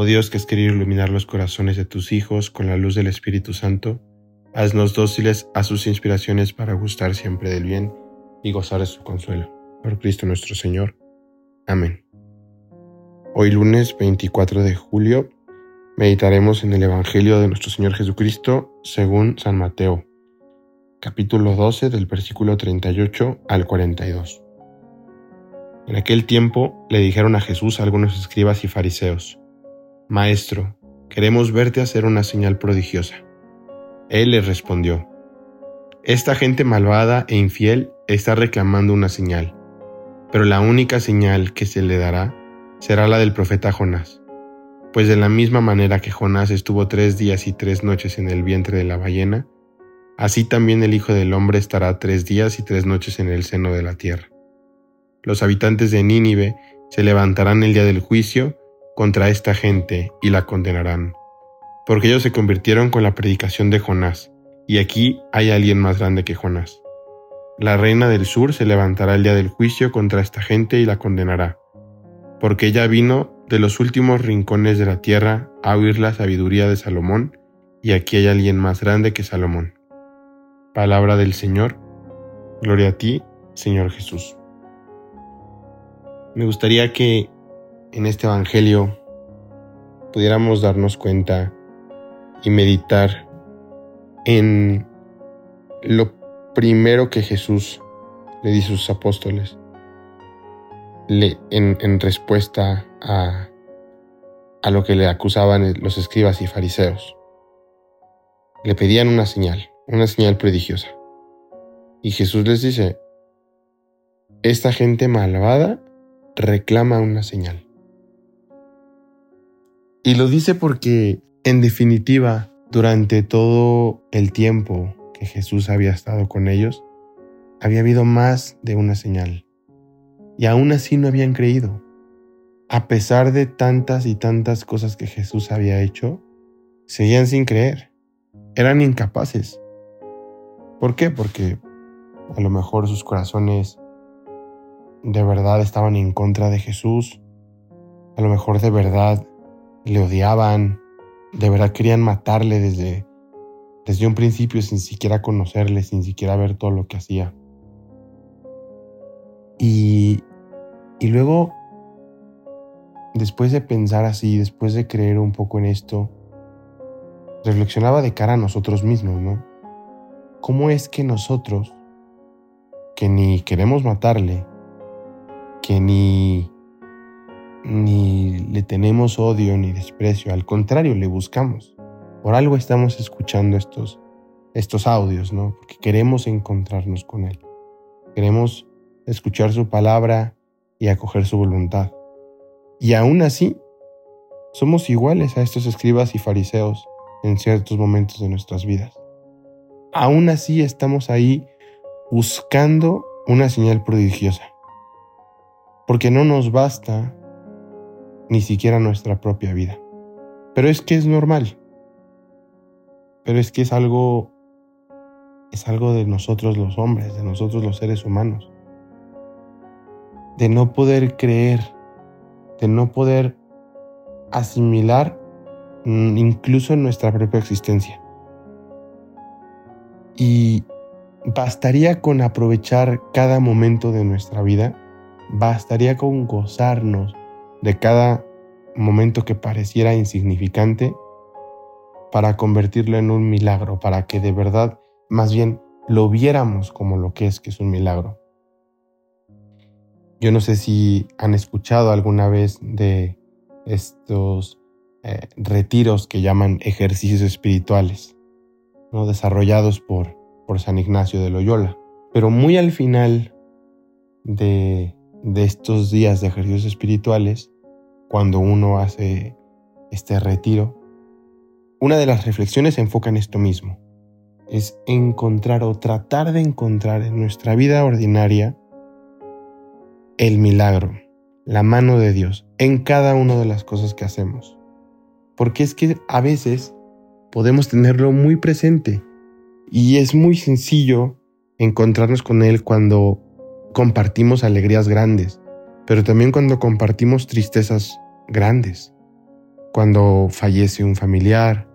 Oh Dios que has querido iluminar los corazones de tus hijos con la luz del Espíritu Santo, haznos dóciles a sus inspiraciones para gustar siempre del bien y gozar de su consuelo. Por Cristo nuestro Señor. Amén. Hoy lunes 24 de julio meditaremos en el Evangelio de nuestro Señor Jesucristo según San Mateo, capítulo 12 del versículo 38 al 42. En aquel tiempo le dijeron a Jesús algunos escribas y fariseos, Maestro, queremos verte hacer una señal prodigiosa. Él les respondió, Esta gente malvada e infiel está reclamando una señal, pero la única señal que se le dará será la del profeta Jonás. Pues de la misma manera que Jonás estuvo tres días y tres noches en el vientre de la ballena, así también el Hijo del Hombre estará tres días y tres noches en el seno de la tierra. Los habitantes de Nínive se levantarán el día del juicio contra esta gente y la condenarán, porque ellos se convirtieron con la predicación de Jonás, y aquí hay alguien más grande que Jonás. La reina del sur se levantará el día del juicio contra esta gente y la condenará, porque ella vino de los últimos rincones de la tierra a oír la sabiduría de Salomón, y aquí hay alguien más grande que Salomón. Palabra del Señor, gloria a ti, Señor Jesús. Me gustaría que en este Evangelio pudiéramos darnos cuenta y meditar en lo primero que Jesús le dice a sus apóstoles le, en, en, respuesta a, a lo que le acusaban los escribas y fariseos. Le pedían una señal, una señal prodigiosa. Y Jesús les dice, esta gente malvada reclama una señal. Y lo dice porque, en definitiva, durante todo el tiempo que Jesús había estado con ellos, había habido más de una señal. Y aún así no habían creído. A pesar de tantas y tantas cosas que Jesús había hecho, seguían sin creer. Eran incapaces. ¿Por qué? Porque a lo mejor sus corazones de verdad estaban en contra de Jesús. A lo mejor de verdad le odiaban, de verdad querían matarle desde, desde un principio sin siquiera conocerle, sin siquiera ver todo lo que hacía. Y, y luego, después de pensar así, después de creer un poco en esto, reflexionaba de cara a nosotros mismos, ¿no? ¿Cómo es que nosotros, que ni queremos matarle, que ni ni le tenemos odio ni desprecio, al contrario, le buscamos. Por algo estamos escuchando estos, estos audios, ¿no? Porque queremos encontrarnos con Él. Queremos escuchar su palabra y acoger su voluntad. Y aún así, somos iguales a estos escribas y fariseos en ciertos momentos de nuestras vidas. Aún así estamos ahí buscando una señal prodigiosa. Porque no nos basta ni siquiera nuestra propia vida. Pero es que es normal. Pero es que es algo es algo de nosotros los hombres, de nosotros los seres humanos. De no poder creer, de no poder asimilar mm, incluso en nuestra propia existencia. Y bastaría con aprovechar cada momento de nuestra vida, bastaría con gozarnos de cada momento que pareciera insignificante para convertirlo en un milagro, para que de verdad más bien lo viéramos como lo que es, que es un milagro. Yo no sé si han escuchado alguna vez de estos eh, retiros que llaman ejercicios espirituales, ¿no? desarrollados por, por San Ignacio de Loyola. Pero muy al final de de estos días de ejercicios espirituales, cuando uno hace este retiro, una de las reflexiones se enfoca en esto mismo. Es encontrar o tratar de encontrar en nuestra vida ordinaria el milagro, la mano de Dios en cada una de las cosas que hacemos. Porque es que a veces podemos tenerlo muy presente y es muy sencillo encontrarnos con Él cuando compartimos alegrías grandes, pero también cuando compartimos tristezas grandes, cuando fallece un familiar,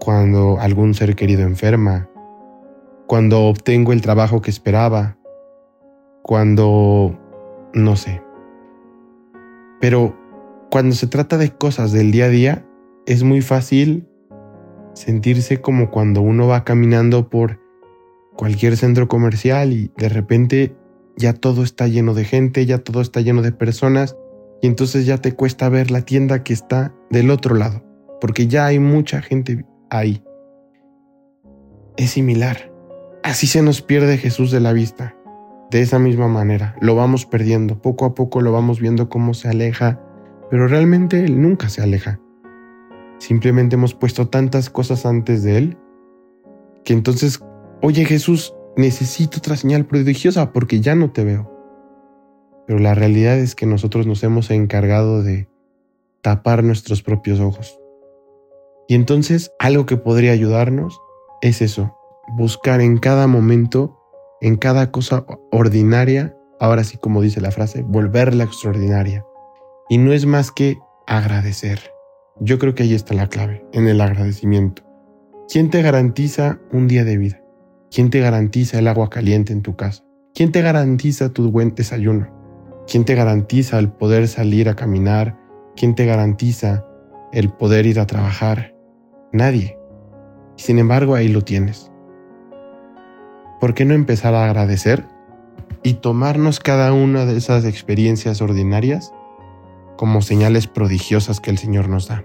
cuando algún ser querido enferma, cuando obtengo el trabajo que esperaba, cuando... no sé. Pero cuando se trata de cosas del día a día, es muy fácil sentirse como cuando uno va caminando por cualquier centro comercial y de repente ya todo está lleno de gente, ya todo está lleno de personas y entonces ya te cuesta ver la tienda que está del otro lado, porque ya hay mucha gente ahí. Es similar. Así se nos pierde Jesús de la vista. De esa misma manera, lo vamos perdiendo, poco a poco lo vamos viendo cómo se aleja, pero realmente Él nunca se aleja. Simplemente hemos puesto tantas cosas antes de Él que entonces, oye Jesús, necesito otra señal prodigiosa porque ya no te veo. Pero la realidad es que nosotros nos hemos encargado de tapar nuestros propios ojos. Y entonces algo que podría ayudarnos es eso, buscar en cada momento, en cada cosa ordinaria, ahora sí como dice la frase, volverla extraordinaria. Y no es más que agradecer. Yo creo que ahí está la clave, en el agradecimiento. ¿Quién te garantiza un día de vida? ¿Quién te garantiza el agua caliente en tu casa? ¿Quién te garantiza tu buen desayuno? ¿Quién te garantiza el poder salir a caminar? ¿Quién te garantiza el poder ir a trabajar? Nadie. Sin embargo, ahí lo tienes. ¿Por qué no empezar a agradecer y tomarnos cada una de esas experiencias ordinarias como señales prodigiosas que el Señor nos da?